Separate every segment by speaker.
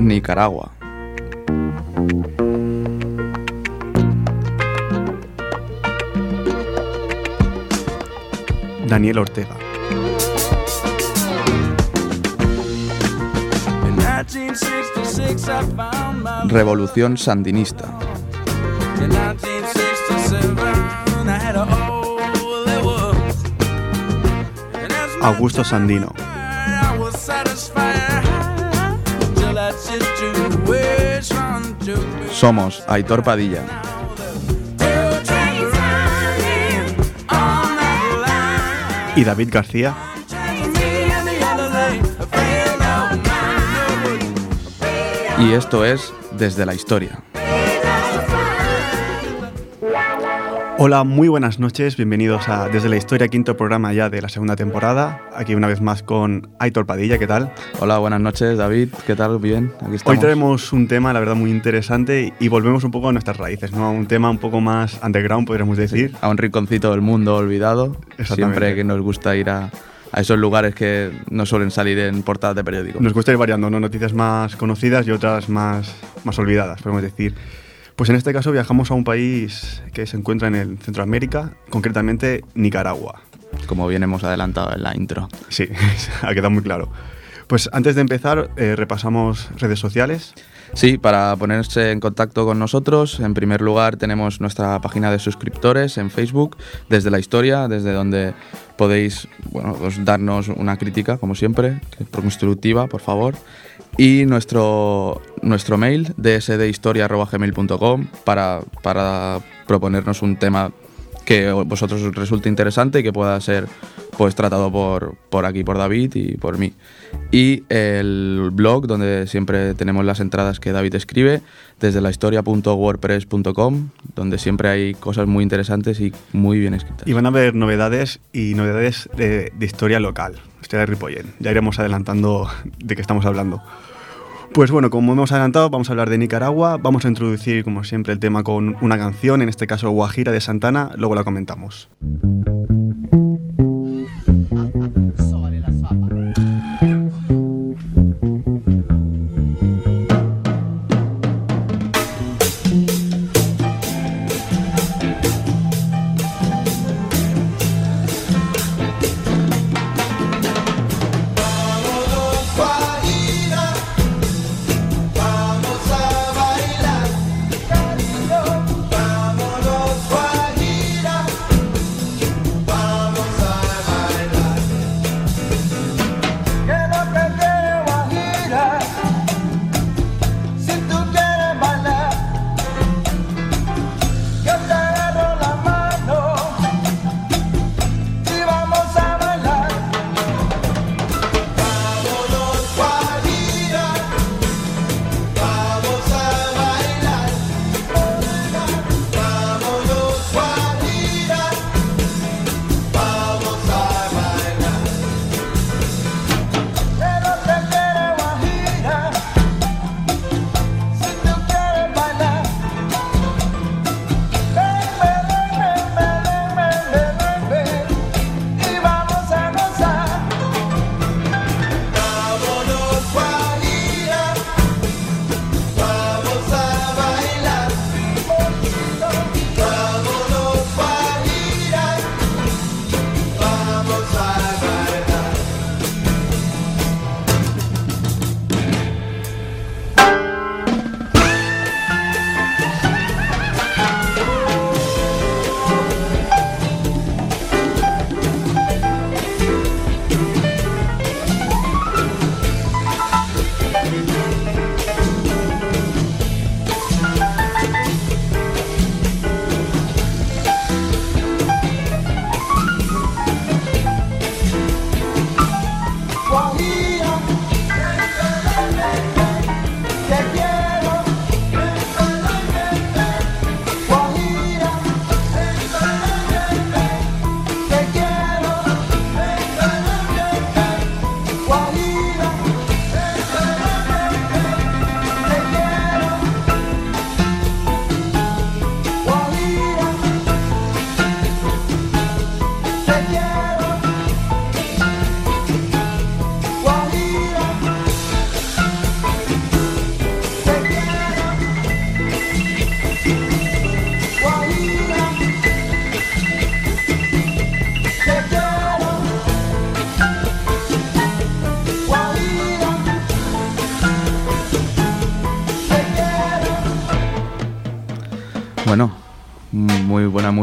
Speaker 1: Nicaragua.
Speaker 2: Daniel Ortega.
Speaker 1: Revolución Sandinista.
Speaker 2: Augusto Sandino.
Speaker 1: Somos Aitor Padilla.
Speaker 2: Y David García.
Speaker 1: Y esto es Desde la Historia.
Speaker 2: Hola, muy buenas noches, bienvenidos a Desde la Historia, quinto programa ya de la segunda temporada. Aquí una vez más con Aitor Padilla, ¿qué tal?
Speaker 1: Hola, buenas noches David, ¿qué tal? Bien, aquí estamos.
Speaker 2: Hoy tenemos un tema, la verdad, muy interesante y volvemos un poco a nuestras raíces, ¿no? A un tema un poco más underground, podríamos decir.
Speaker 1: A un rinconcito del mundo olvidado. Siempre que nos gusta ir a, a esos lugares que no suelen salir en portadas de periódicos.
Speaker 2: Nos gusta ir variando, ¿no? Noticias más conocidas y otras más, más olvidadas, podemos decir. Pues en este caso viajamos a un país que se encuentra en el Centroamérica, concretamente Nicaragua.
Speaker 1: Como bien hemos adelantado en la intro.
Speaker 2: Sí, ha quedado muy claro. Pues antes de empezar, eh, repasamos redes sociales.
Speaker 1: Sí, para ponerse en contacto con nosotros, en primer lugar tenemos nuestra página de suscriptores en Facebook, desde la historia, desde donde podéis bueno, darnos una crítica, como siempre, constructiva, por favor y nuestro, nuestro mail dsdhistoria.gmail.com para, para proponernos un tema que vosotros os resulte interesante y que pueda ser pues tratado por, por aquí, por David y por mí. Y el blog donde siempre tenemos las entradas que David escribe, desde la historia.wordpress.com, donde siempre hay cosas muy interesantes y muy bien escritas.
Speaker 2: Y van a haber novedades y novedades de, de historia local, historia de Ripollet. Ya iremos adelantando de qué estamos hablando. Pues bueno, como hemos adelantado, vamos a hablar de Nicaragua. Vamos a introducir, como siempre, el tema con una canción, en este caso Guajira de Santana, luego la comentamos.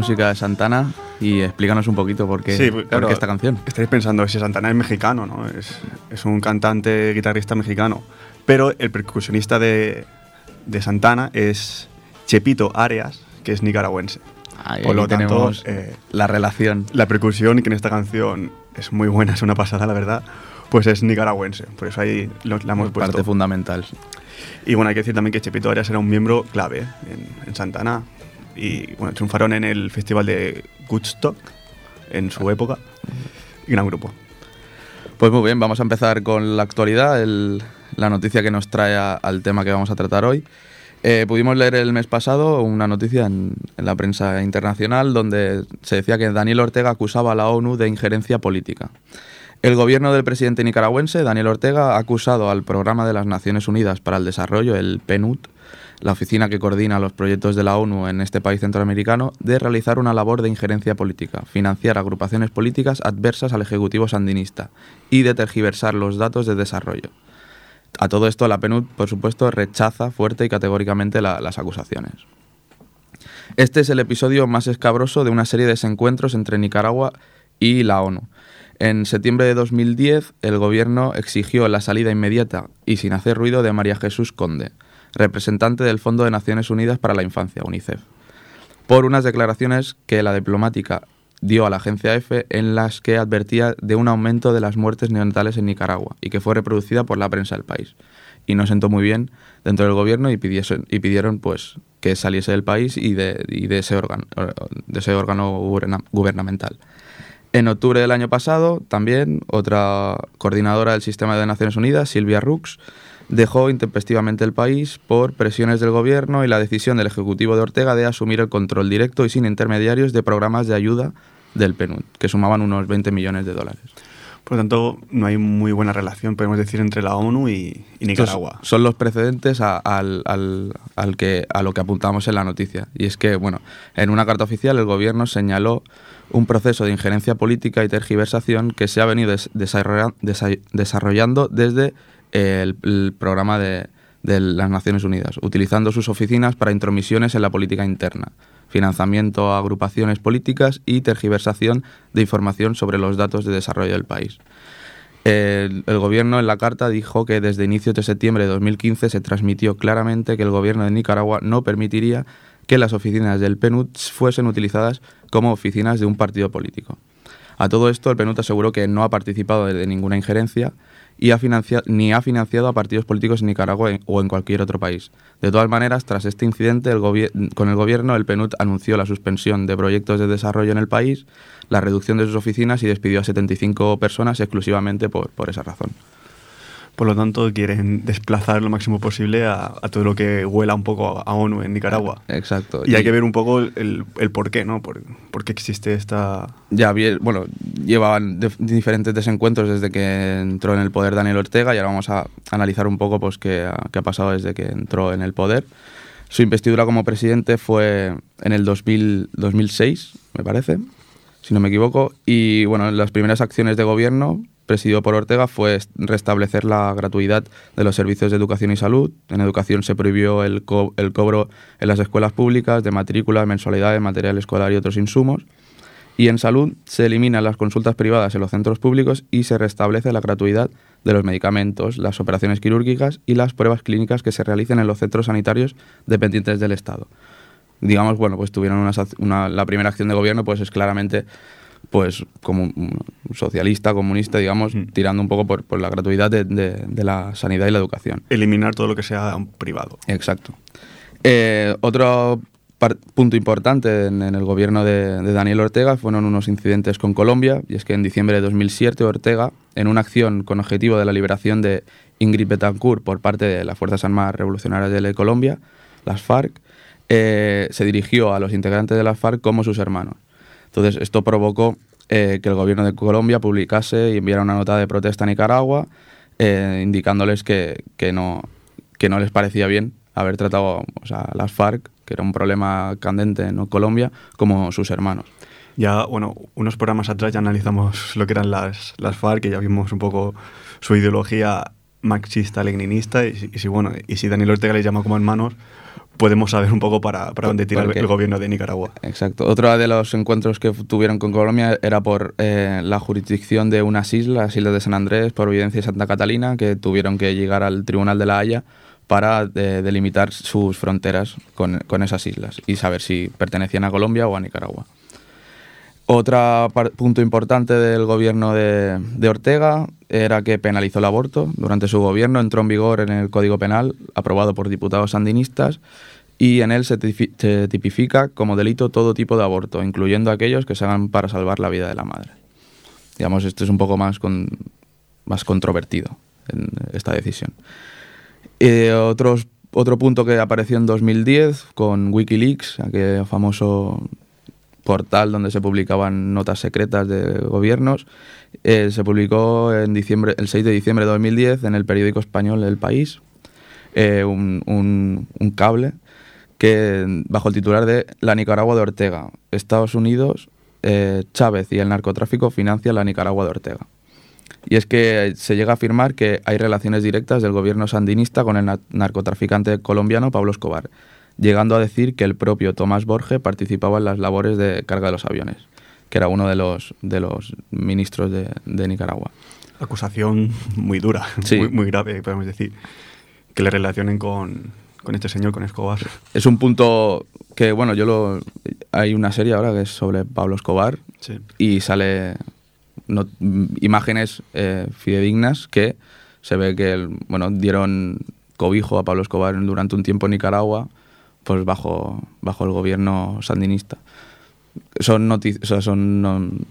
Speaker 1: Música de Santana y explícanos un poquito por qué,
Speaker 2: Sí,
Speaker 1: por
Speaker 2: claro,
Speaker 1: qué esta canción.
Speaker 2: Estáis pensando si Santana es mexicano, ¿no? Es, es un cantante, guitarrista mexicano. Pero el percusionista de, de Santana es Chepito Arias, que es nicaragüense.
Speaker 1: Ahí,
Speaker 2: Por lo tanto,
Speaker 1: tenemos
Speaker 2: eh,
Speaker 1: la relación.
Speaker 2: La percusión, que en esta canción es muy buena, es una pasada, la verdad, pues es nicaragüense. Por eso ahí lo- la hemos puesto.
Speaker 1: Parte fundamental.
Speaker 2: Y bueno, hay que decir también que Chepito Arias era un miembro clave en, en Santana. Y bueno, triunfaron en el festival de Woodstock en su época. Gran grupo.
Speaker 1: Pues muy bien, vamos a empezar con la actualidad, el- la noticia que nos trae a- al tema que vamos a tratar hoy. Eh, pudimos leer el mes pasado una noticia en, en la prensa internacional donde se decía que Daniel Ortega acusaba a la ONU de injerencia política. El gobierno del presidente nicaragüense, Daniel Ortega, ha acusado al Programa de las Naciones Unidas para el Desarrollo, el PNUD, la oficina que coordina los proyectos de la ONU en este país centroamericano, de realizar una labor de injerencia política, financiar agrupaciones políticas adversas al Ejecutivo sandinista y de tergiversar los datos de desarrollo. A todo esto, la PNUD, por supuesto, rechaza fuerte y categóricamente la- las acusaciones. Este es el episodio más escabroso de una serie de desencuentros entre Nicaragua y la ONU. En septiembre de 2010, el gobierno exigió la salida inmediata y sin hacer ruido de María Jesús Conde, representante del Fondo de Naciones Unidas para la Infancia, UNICEF, por unas declaraciones que la diplomática dio a la agencia EFE en las que advertía de un aumento de las muertes neonatales en Nicaragua y que fue reproducida por la prensa del país. Y no sentó muy bien dentro del gobierno y, pidieron pues, que saliese del país y de, y de ese órgano, de ese órgano guberna- gubernamental. En octubre del año pasado, también otra coordinadora del sistema de Naciones Unidas, Silvia Rux, dejó intempestivamente el país por presiones del gobierno y la decisión del Ejecutivo de Ortega de asumir el control directo y sin intermediarios de programas de ayuda del PNUD, que sumaban unos 20 millones de dólares.
Speaker 2: Por lo tanto, no hay muy buena relación, podemos decir, entre la ONU y, y Nicaragua.
Speaker 1: Son los precedentes a, al- al- al que, a lo que apuntamos en la noticia. Y es que, bueno, en una carta oficial el gobierno señaló un proceso de injerencia política y tergiversación que se ha venido des- desarrolla- desa- desarrollando desde el, el programa de, de las Naciones Unidas, utilizando sus oficinas para intromisiones en la política interna, financiamiento a agrupaciones políticas y tergiversación de información sobre los datos de desarrollo del país. El, el gobierno en la carta dijo que desde inicios de septiembre de 2015 se transmitió claramente que el gobierno de Nicaragua no permitiría que las oficinas del PNUD fuesen utilizadas como oficinas de un partido político. A todo esto, el PNUD aseguró que no ha participado de, de ninguna injerencia y ha ni ha financiado a partidos políticos en Nicaragua o en cualquier otro país. De todas maneras, tras este incidente con el gobierno, el PNUD anunció la suspensión de proyectos de desarrollo en el país, la reducción de sus oficinas y despidió a 75 personas exclusivamente por, por esa razón.
Speaker 2: Por lo tanto, quieren desplazar lo máximo posible a, a todo lo que huela un poco a, ONU en Nicaragua.
Speaker 1: Exacto.
Speaker 2: Y hay que ver un poco el, el por qué, ¿no? Por, por qué existe esta...
Speaker 1: Ya bien, bueno, llevaban de- diferentes desencuentros desde que entró en el poder Daniel Ortega y ahora vamos a analizar un poco pues qué ha, qué ha pasado desde que entró en el poder. Su investidura como presidente fue en el 2000 2006, me parece, si no me equivoco, y bueno, las primeras acciones de gobierno presidido por Ortega fue est- restablecer la gratuidad de los servicios de educación y salud. En educación se prohibió el, el cobro en las escuelas públicas de matrículas, mensualidades, material escolar y otros insumos. Y en salud se eliminan las consultas privadas en los centros públicos y se restablece la gratuidad de los medicamentos, las operaciones quirúrgicas y las pruebas clínicas que se realicen en los centros sanitarios dependientes del Estado. Digamos, bueno, pues tuvieron una, una- la primera acción de gobierno, pues es claramente pues como un socialista, comunista, digamos,
Speaker 2: Mm.
Speaker 1: tirando un poco por, por la gratuidad de, de- de la sanidad y la educación.
Speaker 2: Eliminar todo lo que sea privado.
Speaker 1: Exacto. Eh, otro punto importante en, en el gobierno de, de Daniel Ortega fueron unos incidentes con Colombia, y es que en diciembre de 2007 Ortega, en una acción con objetivo de la liberación de Ingrid Betancourt por parte de las Fuerzas Armadas Revolucionarias de Colombia, las FARC, eh, se dirigió a los integrantes de las FARC como sus hermanos. Entonces, esto provocó eh, que el gobierno de Colombia publicase y enviara una nota de protesta a Nicaragua, eh, indicándoles que, que no, que no les parecía bien haber tratado o sea, a las FARC, que era un problema candente en Colombia, como sus hermanos.
Speaker 2: Ya, bueno, unos programas atrás ya analizamos lo que eran las, las FARC, y ya vimos un poco su ideología marxista-leninista, y, y si, bueno, y si Daniel Ortega les llama como hermanos, podemos saber un poco para, para dónde tira el, gobierno de Nicaragua.
Speaker 1: Exacto. Otro de los encuentros que tuvieron con Colombia era por eh, la jurisdicción de unas islas, las islas de San Andrés, Providencia y Santa Catalina, que tuvieron que llegar al Tribunal de la Haya para eh, delimitar sus fronteras con, con, esas islas y saber si pertenecían a Colombia o a Nicaragua. Otro punto importante del gobierno de, Ortega era que penalizó el aborto. Durante su gobierno entró en vigor en el Código Penal, aprobado por diputados sandinistas, y en él se, tipifica como delito todo tipo de aborto, incluyendo aquellos que se hagan para salvar la vida de la madre. Digamos, esto es un poco más, con, más controvertido en esta decisión. Eh, otro punto que apareció en 2010 con Wikileaks, aquel famoso portal donde se publicaban notas secretas de gobiernos. Eh, se publicó en diciembre, el 6 de diciembre de 2010 en el periódico español El País eh, un, un, cable que bajo el titular de La Nicaragua de Ortega, Estados Unidos, eh, Chávez y el narcotráfico financian la Nicaragua de Ortega. Y es que se llega a afirmar que hay relaciones directas del gobierno sandinista con el narcotraficante colombiano Pablo Escobar, llegando a decir que el propio Tomás Borge participaba en las labores de carga de los aviones, que era uno de los, de los ministros de, Nicaragua.
Speaker 2: Acusación muy dura, muy, grave, podemos decir, que le relacionen con, este señor, con Escobar.
Speaker 1: Es un punto que, bueno, yo lo... Hay una serie ahora que es sobre Pablo Escobar y sale imágenes eh, fidedignas que se ve que, bueno, dieron cobijo a Pablo Escobar durante un tiempo en Nicaragua pues bajo, bajo el gobierno sandinista. Son, son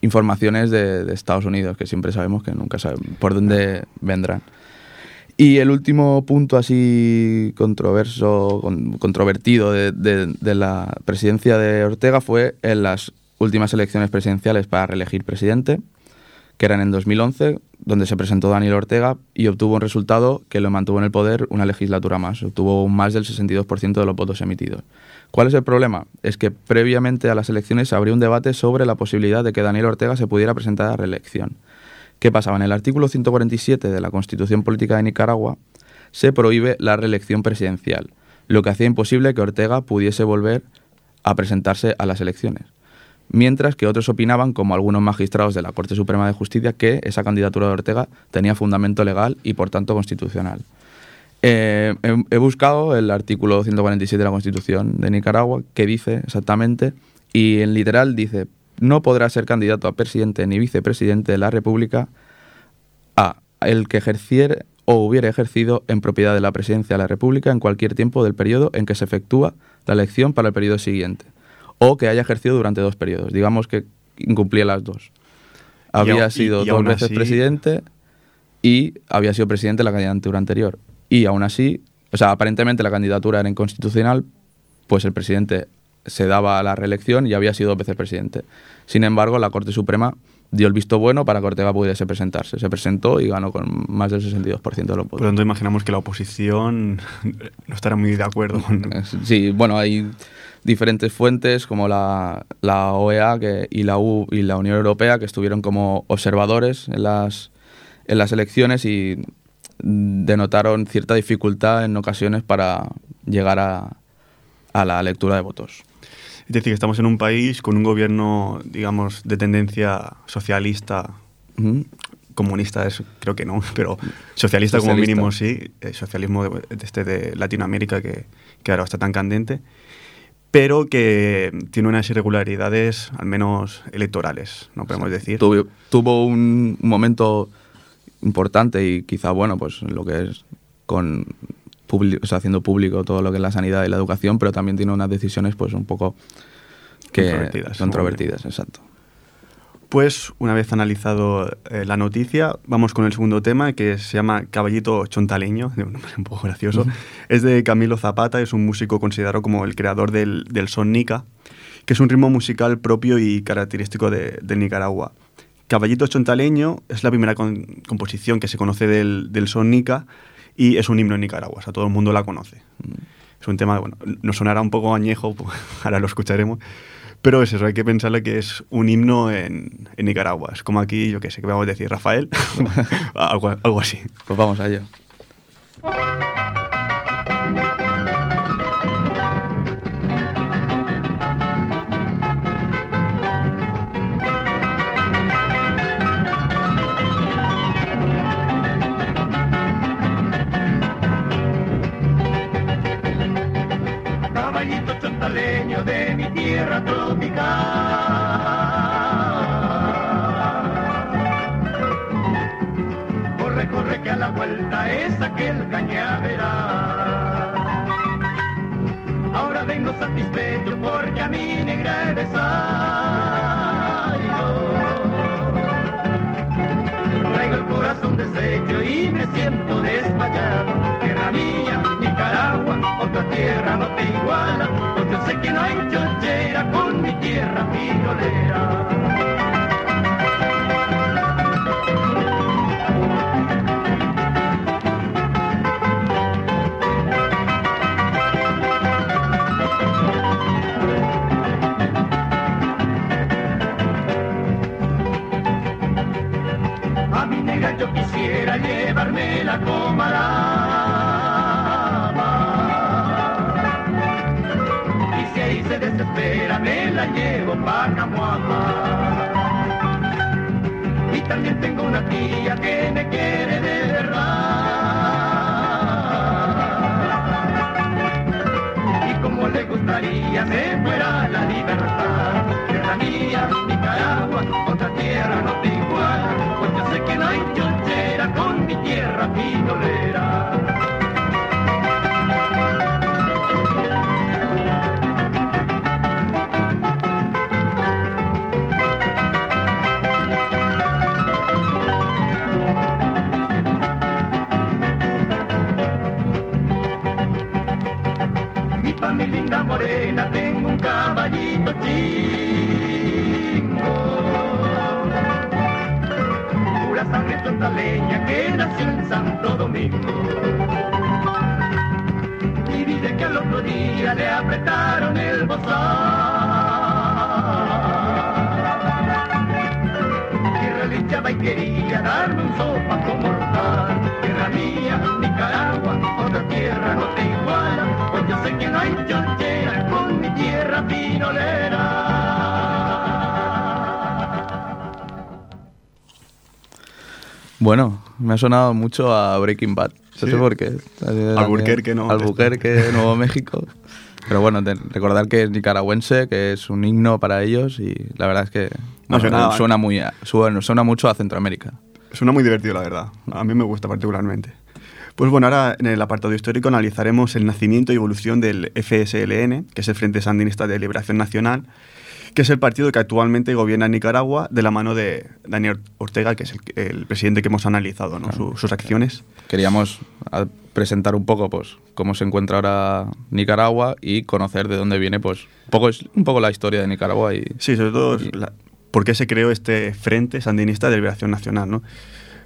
Speaker 1: informaciones de, Estados Unidos que siempre sabemos que nunca saben por dónde vendrán. Y el último punto así controverso, controvertido de, de, la presidencia de Ortega fue en las últimas elecciones presidenciales para reelegir presidente, que eran en 2011, donde se presentó Daniel Ortega y obtuvo un resultado que lo mantuvo en el poder una legislatura más, obtuvo más del 62% de los votos emitidos. ¿Cuál es el problema? Es que previamente a las elecciones se abrió un debate sobre la posibilidad de que Daniel Ortega se pudiera presentar a reelección. ¿Qué pasaba? En el artículo 147 de la Constitución Política de Nicaragua se prohíbe la reelección presidencial, lo que hacía imposible que Ortega pudiese volver a presentarse a las elecciones mientras que otros opinaban, como algunos magistrados de la Corte Suprema de Justicia, que esa candidatura de Ortega tenía fundamento legal y por tanto constitucional. Eh, he, buscado el artículo 147 de la Constitución de Nicaragua que dice exactamente, y en literal dice, no podrá ser candidato a presidente ni vicepresidente de la República a el que ejerciere o hubiera ejercido en propiedad de la presidencia de la República en cualquier tiempo del periodo en que se efectúa la elección para el periodo siguiente o que haya ejercido durante dos periodos. Digamos que incumplía las dos. Había sido dos veces presidente y había sido presidente de la candidatura anterior. Y aún así, o sea, aparentemente la candidatura era inconstitucional, pues el presidente se daba a la reelección y había sido dos veces presidente. Sin embargo, la Corte Suprema dio el visto bueno para que Ortega pudiese presentarse. Se presentó y ganó con más del 62% de los votos.
Speaker 2: Por lo tanto, imaginamos que la oposición no estará muy de acuerdo con...
Speaker 1: Sí, bueno, hay diferentes fuentes como la, la OEA que, y, la U, y la Unión Europea que estuvieron como observadores en las, en las elecciones y denotaron cierta dificultad en ocasiones para llegar a, a la lectura de votos.
Speaker 2: Es decir, que estamos en un país con un gobierno, digamos, de tendencia socialista, comunista es, creo que no, pero socialista, como mínimo sí, el socialismo de, este de Latinoamérica que, que ahora está tan candente pero que tiene unas irregularidades, al menos electorales, no podemos decir.
Speaker 1: Tuvo, un momento importante y quizá, bueno, pues lo que es con haciendo público todo lo que es la sanidad y la educación, pero también tiene unas decisiones pues un poco que controvertidas, controvertidas exacto.
Speaker 2: Pues una vez analizado eh, la noticia, vamos con el segundo tema que se llama Caballito Chontaleño, un nombre un poco gracioso. Es de Camilo Zapata, es un músico considerado como el creador del, del son nica, que es un ritmo musical propio y característico de, Nicaragua. Caballito Chontaleño es la primera composición que se conoce del, del son nica y es un himno en Nicaragua, o sea, todo el mundo la conoce. Es un tema, bueno, nos sonará un poco añejo, pues, ahora lo escucharemos, pero es eso, hay que pensarle que es un himno en, Nicaragua. Es como aquí, yo qué sé, que vamos a decir, Rafael, algo, algo así.
Speaker 1: Pues vamos allá.
Speaker 3: Caballito chantaleño de mi tierra tropical. Corre, corre que a la vuelta es aquel cañaveral. Tierra no te iguala. Porque yo sé que no hay chochera con mi tierra pinolera. llevarme la comarama. Desespera, me la llevo para Camuama. Y también tengo una tía que me quiere de verdad. Y como le gustaría, me fuera la libertad. Tierra mía, Nicaragua, otra tierra no te iguala. Pues yo sé que no hay con mi tierra pinolera. Un caballito sangre leña que nació en Santo Domingo. Y dice que al otro día le apretaron el bozal. Y relinchaba y quería darme un sopa como mortal. Tierra mía, Nicaragua, otra tierra no te iguala. Pues yo sé que no hay chonchera
Speaker 1: Bueno, me ha sonado mucho a Breaking Bad. No sé por qué.
Speaker 2: Albuquerque, ¿no?
Speaker 1: Albuquerque, Nuevo México. Pero bueno, recordar que es nicaragüense, que es un himno para ellos y la verdad es que suena, muy, suena, mucho a Centroamérica.
Speaker 2: Suena muy divertido, la verdad. A mí me gusta particularmente. Pues bueno, ahora en el apartado histórico analizaremos el nacimiento y evolución del FSLN, que es el Frente Sandinista de Liberación Nacional, que es el partido que actualmente gobierna Nicaragua de la mano de Daniel Ortega, que es el, presidente que hemos analizado, sus acciones.
Speaker 1: Queríamos presentar un poco pues, cómo se encuentra ahora Nicaragua y conocer de dónde viene pues, un, poco, un poco la historia de Nicaragua. Y,
Speaker 2: sí, sobre todo por qué se creó este Frente Sandinista de Liberación Nacional. ¿no?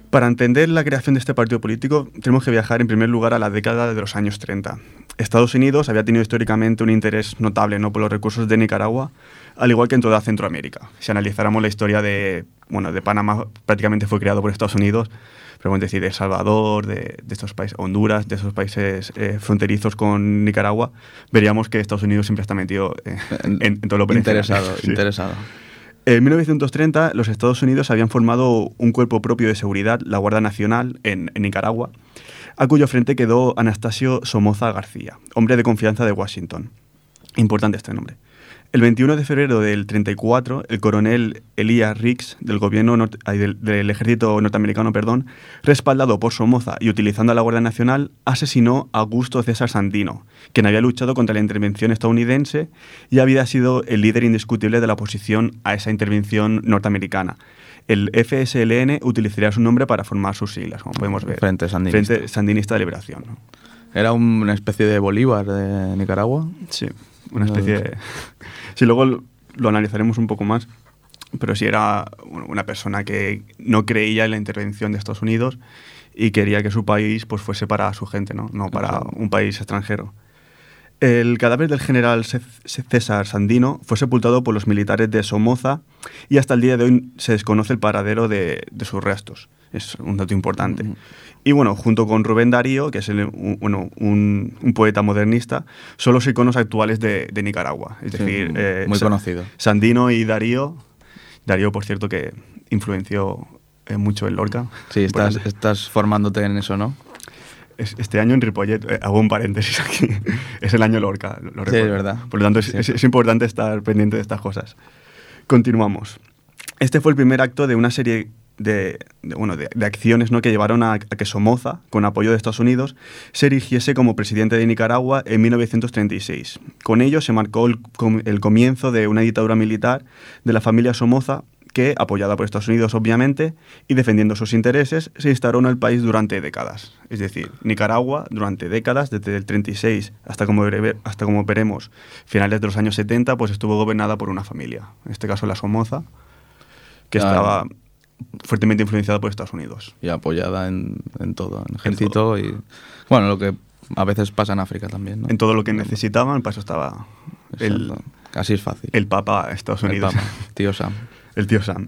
Speaker 2: Para entender la creación de este partido político, tenemos que viajar en primer lugar a la década de los años 30. Estados Unidos había tenido históricamente un interés notable ¿no? por los recursos de Nicaragua, al igual que en toda Centroamérica. Si analizáramos la historia de, bueno, de Panamá, prácticamente fue creado por Estados Unidos, pero bueno, decir, de El Salvador, de, estos países, Honduras, de esos países eh, fronterizos con Nicaragua, veríamos que Estados Unidos siempre está metido eh, en, todo lo
Speaker 1: Interesado, interesado.
Speaker 2: En 1930, los Estados Unidos habían formado un cuerpo propio de seguridad, la Guardia Nacional, en, Nicaragua, a cuyo frente quedó Anastasio Somoza García, hombre de confianza de Washington. Importante este nombre. El 21 de febrero del 34, el coronel Elías Riggs del gobierno del, ejército norteamericano, perdón, respaldado por Somoza y utilizando a la Guardia Nacional, asesinó a Augusto César Sandino, quien había luchado contra la intervención estadounidense y había sido el líder indiscutible de la oposición a esa intervención norteamericana. El FSLN utilizaría su nombre para formar sus siglas, como podemos ver.
Speaker 1: Frente Sandinista.
Speaker 2: Frente Sandinista de Liberación.
Speaker 1: ¿Era una especie de Bolívar de Nicaragua?
Speaker 2: Sí una especie de... Sí, luego lo analizaremos un poco más, pero sí era una persona que no creía en la intervención de Estados Unidos y quería que su país pues, fuese para su gente, no, no para un país extranjero. El cadáver del general César Sandino fue sepultado por los militares de Somoza y hasta el día de hoy se desconoce el paradero de, sus restos. Es un dato importante. Y bueno, junto con Rubén Darío, que es un, bueno, un, poeta modernista, son los iconos actuales de, Nicaragua. Es decir,
Speaker 1: eh, muy conocido.
Speaker 2: Sandino y Darío. Darío, por cierto, que influenció eh, mucho en Lorca.
Speaker 1: Sí, estás, estás formándote en eso, ¿no?
Speaker 2: este año en Ripollet, eh, hago un paréntesis aquí, es el año Lorca, lo,
Speaker 1: Sí, es verdad.
Speaker 2: Por lo tanto, es, importante estar pendiente de estas cosas. Continuamos. Este fue el primer acto de una serie de, de, bueno, de, de acciones ¿no? que llevaron a, a, que Somoza, con apoyo de Estados Unidos, se erigiese como presidente de Nicaragua en 1936. Con ello se marcó el, el comienzo de una dictadura militar de la familia Somoza que, apoyada por Estados Unidos obviamente, y defendiendo sus intereses, se instaló en el país durante décadas. Es decir, Nicaragua durante décadas, desde el 36 hasta como, hasta como veremos finales de los años 70, pues estuvo gobernada por una familia, en este caso la Somoza, que claro. estaba fuertemente influenciada por Estados Unidos.
Speaker 1: Y apoyada en, en todo, en ejército todo. y... Bueno, lo que a veces pasa en África también, ¿no?
Speaker 2: En todo lo que necesitaban, para eso estaba... El,
Speaker 1: Así es fácil.
Speaker 2: El Papa Estados Unidos.
Speaker 1: El Papa, tío Sam.
Speaker 2: el tío Sam.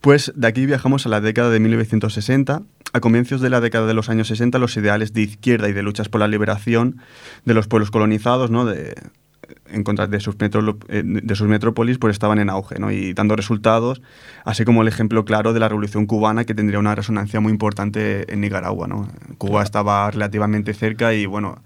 Speaker 2: Pues de aquí viajamos a la década de 1960. A comienzos de la década de los años 60, los ideales de izquierda y de luchas por la liberación de los pueblos colonizados, ¿no? de, en contra de sus, metro, de sus metrópolis, pues estaban en auge ¿no? y dando resultados, así como el ejemplo claro de la Revolución Cubana, que tendría una resonancia muy importante en Nicaragua. ¿no? Cuba estaba relativamente cerca y bueno.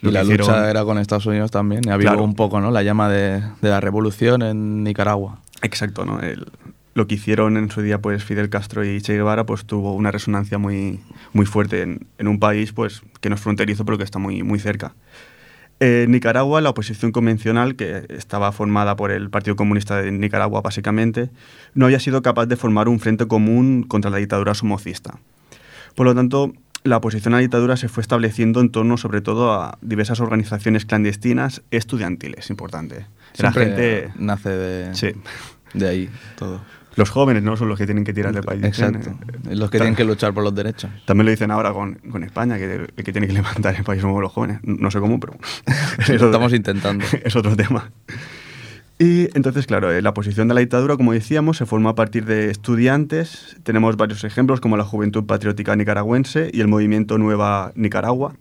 Speaker 1: Y la hicieron... lucha era con Estados Unidos también, y había claro. un poco ¿no? la llama de, de la revolución en Nicaragua.
Speaker 2: Exacto, ¿no? El, lo que hicieron en su día pues Fidel Castro y Che Guevara pues tuvo una resonancia muy, muy fuerte en, en un país pues que no es fronterizo pero que está muy, muy cerca. En Nicaragua, la oposición convencional, que estaba formada por el Partido Comunista de Nicaragua básicamente, no había sido capaz de formar un frente común contra la dictadura somocista. Por lo tanto, la oposición a la dictadura se fue estableciendo en torno sobre todo a diversas organizaciones clandestinas estudiantiles, importante.
Speaker 1: La gente nace de,
Speaker 2: sí.
Speaker 1: de ahí todo.
Speaker 2: Los jóvenes no son los que tienen que tirar del país.
Speaker 1: Exacto. Eh, los que tienen que luchar por los derechos.
Speaker 2: También lo dicen ahora con, con España, que el que tiene que levantar el país somos los jóvenes. No sé cómo, pero...
Speaker 1: Lo estamos intentando.
Speaker 2: Es otro tema. Y entonces, claro, eh, la posición de la dictadura, como decíamos, se forma a partir de estudiantes. Tenemos varios ejemplos, como la Juventud Patriótica Nicaragüense y el Movimiento Nueva Nicaragua.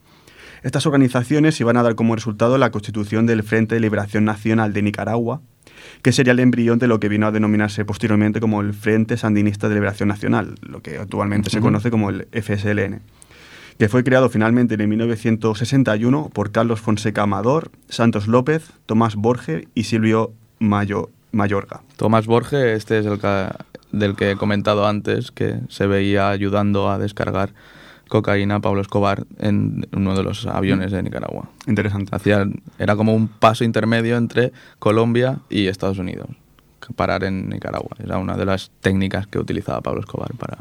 Speaker 2: Estas organizaciones iban a dar como resultado la constitución del Frente de Liberación Nacional de Nicaragua, que sería el embrión de lo que vino a denominarse posteriormente como el Frente Sandinista de Liberación Nacional, lo que actualmente uh -huh. se conoce como el FSLN, que fue creado finalmente en 1961 por Carlos Fonseca Amador, Santos López, Tomás Borge y Silvio Mayo, Mayorga.
Speaker 1: Tomás Borge, este es el que, del que he comentado antes, que se veía ayudando a descargar cocaína a Pablo Escobar en uno de los aviones de Nicaragua.
Speaker 2: Interesante.
Speaker 1: Hacía, era como un paso intermedio entre Colombia y Estados Unidos. Parar en Nicaragua. Era una de las técnicas que utilizaba Pablo Escobar para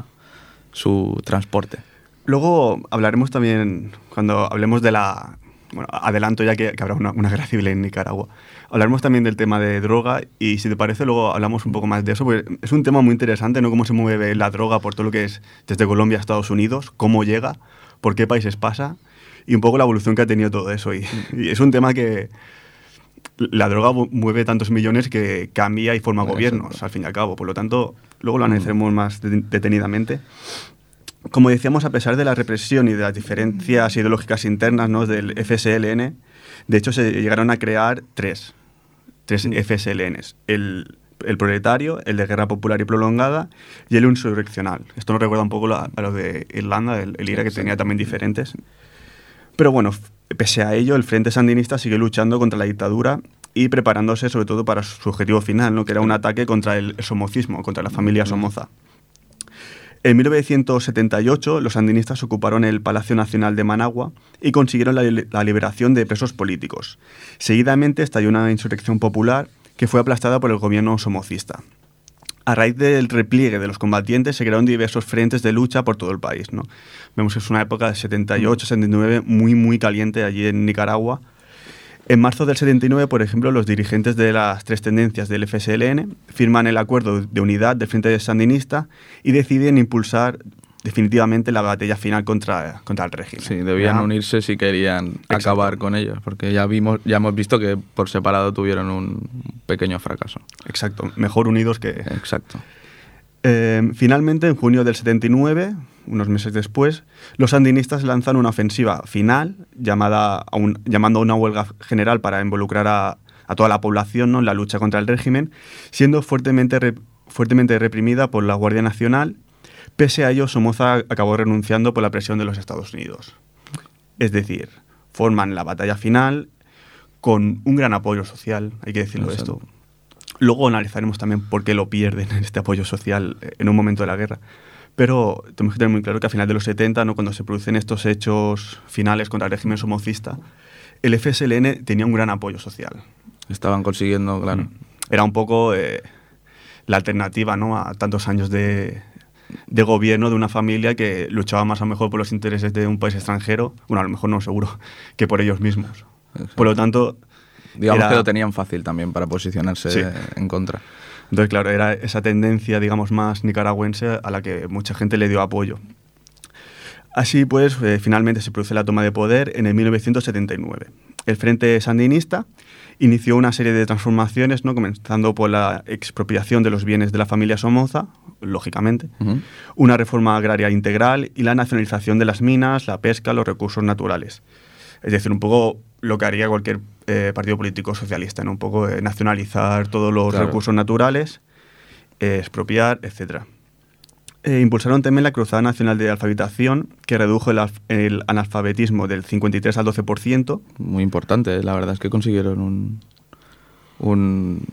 Speaker 1: su transporte.
Speaker 2: Luego hablaremos también, cuando hablemos de la... Bueno, adelanto ya que, que habrá una, una guerra civil en Nicaragua. Hablaremos también del tema de droga y si te parece luego hablamos un poco más de eso, porque es un tema muy interesante, ¿no? Cómo se mueve la droga por todo lo que es desde Colombia a Estados Unidos, cómo llega, por qué países pasa y un poco la evolución que ha tenido todo eso. Y, y es un tema que la droga mueve tantos millones que cambia y forma gobiernos, al fin y al cabo. Por lo tanto, luego lo analizaremos más detenidamente como decíamos, a pesar de la represión y de las diferencias ideológicas internas ¿no? del FSLN, de hecho se llegaron a crear tres, tres FSLNs. El, el proletario, el de guerra popular y prolongada y el insurreccional. Esto nos recuerda un poco a, a lo de Irlanda, el, el IRA, que tenía también diferentes. Pero bueno, pese a ello, el Frente Sandinista sigue luchando contra la dictadura y preparándose sobre todo para su objetivo final, ¿no? que era un ataque contra el somocismo, contra la familia Somoza. En 1978, los sandinistas ocuparon el Palacio Nacional de Managua y consiguieron la, liberación de presos políticos. Seguidamente estalló una insurrección popular que fue aplastada por el gobierno somocista. A raíz del repliegue de los combatientes se crearon diversos frentes de lucha por todo el país. ¿no? Vemos que es una época de 78, 79 muy, muy caliente allí en Nicaragua en marzo del 79, por ejemplo, los dirigentes de las tres tendencias del FSLN firman el acuerdo de unidad del Frente Sandinista y deciden impulsar definitivamente la batalla final contra, contra el régimen.
Speaker 1: Sí, debían unirse si querían Exacto. acabar con ellos, porque ya, vimos, ya hemos visto que por separado tuvieron un pequeño fracaso.
Speaker 2: Exacto, mejor unidos que...
Speaker 1: Exacto.
Speaker 2: Eh, finalmente, en junio del 79, unos meses después, los sandinistas lanzan una ofensiva final llamada a un, llamando a una huelga general para involucrar a, a toda la población ¿no? en la lucha contra el régimen, siendo fuertemente, re, fuertemente reprimida por la Guardia Nacional. Pese a ello, Somoza acabó renunciando por la presión de los Estados Unidos. Es decir, forman la batalla final con un gran apoyo social, hay que decirlo Exacto. esto. Luego analizaremos también por qué lo pierden este apoyo social en un momento de la guerra. Pero tenemos que tener muy claro que a final de los 70, ¿no? cuando se producen estos hechos finales contra el régimen somocista, el FSLN tenía un gran apoyo social.
Speaker 1: Estaban consiguiendo, claro.
Speaker 2: Era un poco eh, la alternativa ¿no? a tantos años de, de gobierno de una familia que luchaba más a lo mejor por los intereses de un país extranjero, bueno, a lo mejor no seguro, que por ellos mismos. Por lo tanto...
Speaker 1: Digamos
Speaker 2: era-
Speaker 1: que lo tenían fácil también para posicionarse
Speaker 2: Sí.
Speaker 1: en contra.
Speaker 2: Entonces, claro, era esa tendencia, digamos, más nicaragüense a la que mucha gente le dio apoyo. Así pues, eh, finalmente se produce la toma de poder en el 1979. El Frente Sandinista inició una serie de transformaciones, ¿no? comenzando por la expropiación de los bienes de la familia Somoza, lógicamente, una reforma agraria integral y la nacionalización de las minas, la pesca, los recursos naturales. Es decir, un poco lo que haría cualquier eh, partido político socialista, ¿no? un poco eh, nacionalizar todos los
Speaker 1: Claro.
Speaker 2: recursos naturales, eh, expropiar, etc. impulsaron también la Cruzada Nacional de Alfabetización, que redujo el, el analfabetismo del 53 al 12%.
Speaker 1: Muy importante, la verdad es que consiguieron un, un,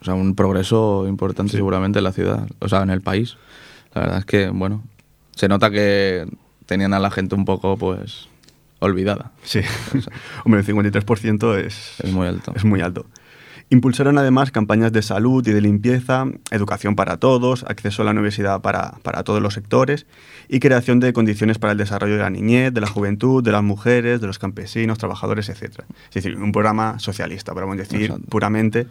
Speaker 1: o sea, un progreso importante
Speaker 2: Sí.
Speaker 1: seguramente en la ciudad, o sea, en el país. La verdad es que, bueno, se nota que tenían a la gente un poco, pues, olvidada.
Speaker 2: Sí, hombre, el 53% es,
Speaker 1: Es muy alto.
Speaker 2: Es muy alto. Impulsaron además campañas de salud y de limpieza, educación para todos, acceso a la universidad para, para todos los sectores y creación de condiciones para el desarrollo de la niñez, de la juventud, de las mujeres, de los campesinos, trabajadores, etc. Es decir, un programa socialista, podemos decir,
Speaker 1: Exacto.
Speaker 2: puramente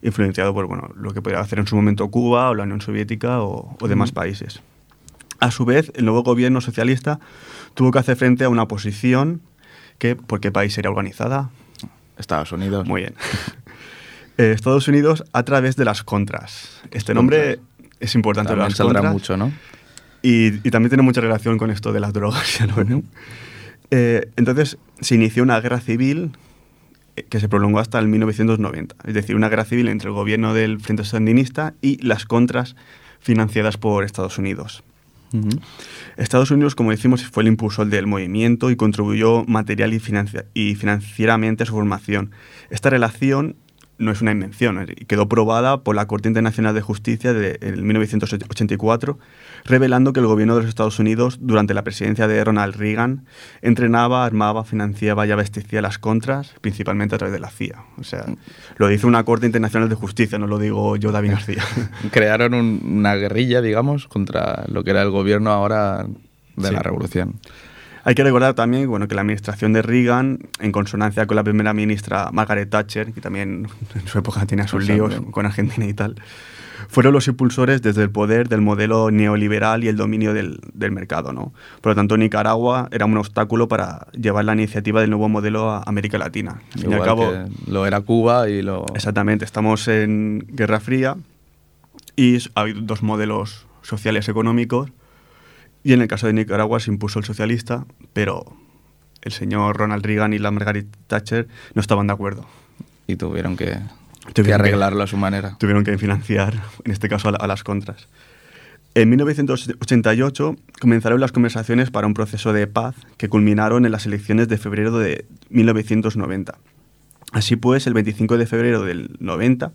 Speaker 2: influenciado por bueno, lo que podía hacer en su momento Cuba o la Unión Soviética o, o demás países. A su vez, el nuevo gobierno socialista tuvo que hacer frente a una oposición que, ¿por qué país era organizada?
Speaker 1: Estados Unidos.
Speaker 2: Muy bien. Eh, Estados Unidos a través de las contras. Este nombre es importante,
Speaker 1: También
Speaker 2: las
Speaker 1: saldrá
Speaker 2: contras.
Speaker 1: mucho, ¿no?
Speaker 2: Y, y también tiene mucha relación con esto de las drogas. Eh, entonces se inició una guerra civil eh, que se prolongó hasta el 1990. Es decir, una guerra civil entre el gobierno del Frente Sandinista y las contras financiadas por Estados Unidos. Estados Unidos, como decimos, fue el impulsor del movimiento y contribuyó material y, y financieramente a su formación. Esta relación no es una invención, quedó probada por la Corte Internacional de Justicia de, en 1984, revelando que el gobierno de los Estados Unidos, durante la presidencia de Ronald Reagan, entrenaba, armaba, financiaba y abastecía las contras, principalmente a través de la CIA. O sea, lo dice una Corte Internacional de Justicia, no lo digo yo, David García.
Speaker 1: Crearon un- una guerrilla, digamos, contra lo que era el gobierno ahora de
Speaker 2: Sí.
Speaker 1: la revolución.
Speaker 2: Hay que recordar también bueno, que la administración de Reagan, en consonancia con la primera ministra Margaret Thatcher, que también en su época tenía sus líos con Argentina y tal, fueron los impulsores desde el poder del modelo neoliberal y el dominio del, del mercado. ¿no? Por lo tanto, Nicaragua era un obstáculo para llevar la iniciativa del nuevo modelo a América Latina. Al fin y al
Speaker 1: Igual
Speaker 2: cabo,
Speaker 1: que lo era Cuba y lo...
Speaker 2: Exactamente, estamos en Guerra Fría y s- hay dos modelos sociales económicos y en el caso de Nicaragua se impuso el socialista, pero el señor Ronald Reagan y la Margaret Thatcher no estaban de acuerdo.
Speaker 1: Y tuvieron que, que
Speaker 2: Tuvieron que-
Speaker 1: arreglarlo a su manera.
Speaker 2: Tuvieron que financiar, en este caso, a, la- a las contras. En 1988 comenzaron las conversaciones para un proceso de paz que culminaron en las elecciones de febrero de 1990. Así pues, el 25 de febrero del 90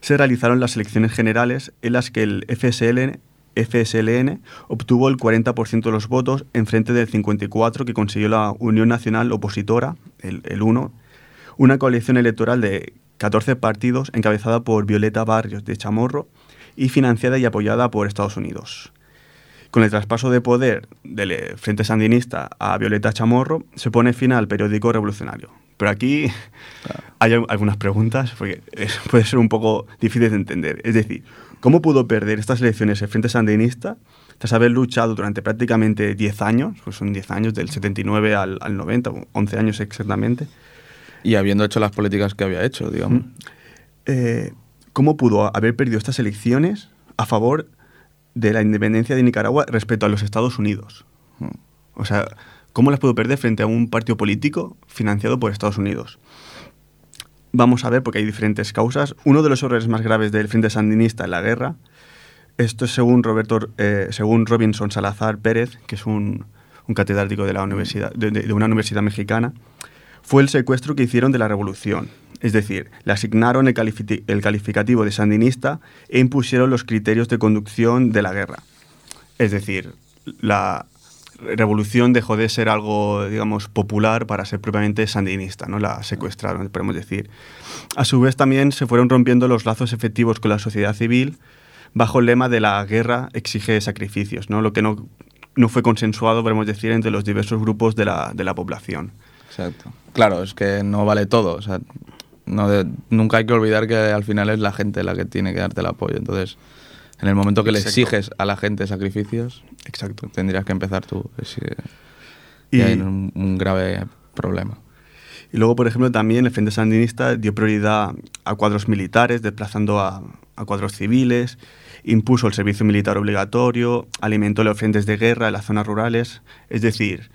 Speaker 2: se realizaron las elecciones generales en las que el FSLN, FSLN obtuvo el 40% de los votos en frente del 54% que consiguió la Unión Nacional Opositora, el, el 1, una coalición electoral de 14 partidos encabezada por Violeta Barrios de Chamorro y financiada y apoyada por Estados Unidos. Con el traspaso de poder del eh, Frente Sandinista a Violeta Chamorro, se pone fin al periódico revolucionario. Pero aquí hay al- algunas preguntas, porque puede ser un poco difícil de entender. Es decir, ¿cómo pudo perder estas elecciones el Frente Sandinista tras haber luchado durante prácticamente 10 años, pues son 10 años, del 79 al, al 90, 11 años exactamente,
Speaker 1: Y habiendo hecho las políticas que había hecho, digamos.
Speaker 2: eh, ¿cómo pudo haber perdido estas elecciones a favor de la independencia de Nicaragua respecto a los Estados Unidos? O sea, ¿cómo las pudo perder frente a un partido político financiado por Estados Unidos? Vamos a ver, porque hay diferentes causas. Uno de los errores más graves del Frente Sandinista en la guerra, esto es según, Roberto, eh, según Robinson Salazar Pérez, que es un, un catedrático de, la universidad, de- una universidad mexicana, fue el secuestro que hicieron de la revolución. Es decir, le asignaron el, califi- el calificativo de sandinista e impusieron los criterios de conducción de la guerra. Es decir, la revolución dejó de ser algo, digamos, popular para ser propiamente sandinista, ¿no? La secuestraron, podemos decir. A su vez también se fueron rompiendo los lazos efectivos con la sociedad civil bajo el lema de la guerra exige sacrificios, ¿no? Lo que no, no fue consensuado, podemos decir, entre los diversos grupos de la, de la población.
Speaker 1: Exacto. Claro, es que no vale todo. O sea, nunca hay que olvidar que al final es la gente la que tiene que darte el apoyo. Entonces, en el momento que le exiges a la gente sacrificios,
Speaker 2: Exacto.
Speaker 1: tendrías que empezar tú. Es que-
Speaker 2: Y-
Speaker 1: hay un, un grave problema.
Speaker 2: Y luego, por ejemplo, también el Frente Sandinista dio prioridad a cuadros militares, desplazando a, a cuadros civiles, impuso el servicio militar obligatorio, alimentó los frentes de guerra en las zonas rurales. Es decir,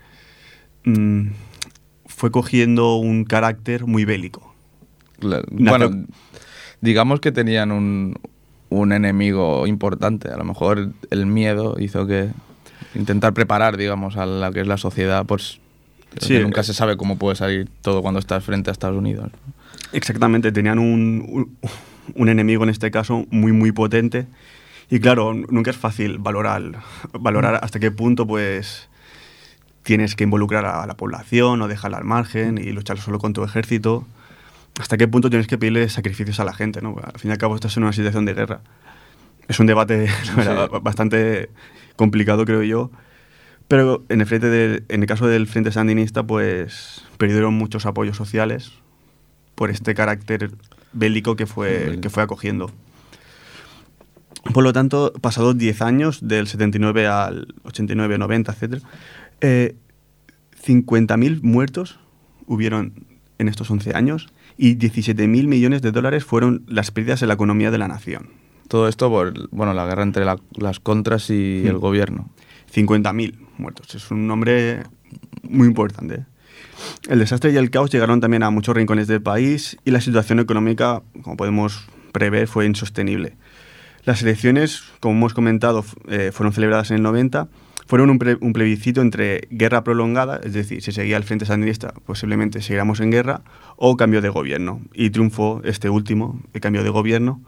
Speaker 2: mm, fue cogiendo un carácter muy bélico.
Speaker 1: Bueno, digamos que tenían un, un enemigo importante. A lo mejor el miedo hizo que intentar preparar, digamos, a la que es la sociedad, pues
Speaker 2: Sí,
Speaker 1: que nunca
Speaker 2: eh.
Speaker 1: se sabe cómo puede salir todo cuando estás frente a Estados Unidos.
Speaker 2: Exactamente, tenían un, un- un enemigo en este caso muy, muy potente. Y claro, nunca es fácil valorar, valorar hasta qué punto pues tienes que involucrar a la población o dejarla al margen y luchar solo con tu ejército. Hasta qué punto tienes que pedirle sacrificios a la gente, ¿no? Al fin y al cabo estás en una situación de guerra. Es un debate
Speaker 1: Sí.
Speaker 2: bastante complicado, creo yo. Pero en el, frente de- en el caso del Frente Sandinista, pues perdieron muchos apoyos sociales por este carácter bélico que fue, que fue acogiendo. Por lo tanto, pasados 10 años, del 79 al 89, 90, etc., eh, 50.000 muertos hubieron en estos 11 años y 17.000 millones de dólares fueron las pérdidas en la economía de la nación.
Speaker 1: Todo esto por bueno, la guerra entre la- las contras y
Speaker 2: Mm.
Speaker 1: el gobierno.
Speaker 2: 50.000 muertos. Es un nombre muy importante. El desastre y el caos llegaron también a muchos rincones del país y la situación económica, como podemos prever, fue insostenible. Las elecciones, como hemos comentado, eh, fueron celebradas en el 90. Fueron un, pre- un plebiscito entre guerra prolongada, es decir, si seguía el Frente Sandinista, posiblemente seguiríamos en guerra, o cambio de gobierno. Y triunfó este último, el cambio de gobierno,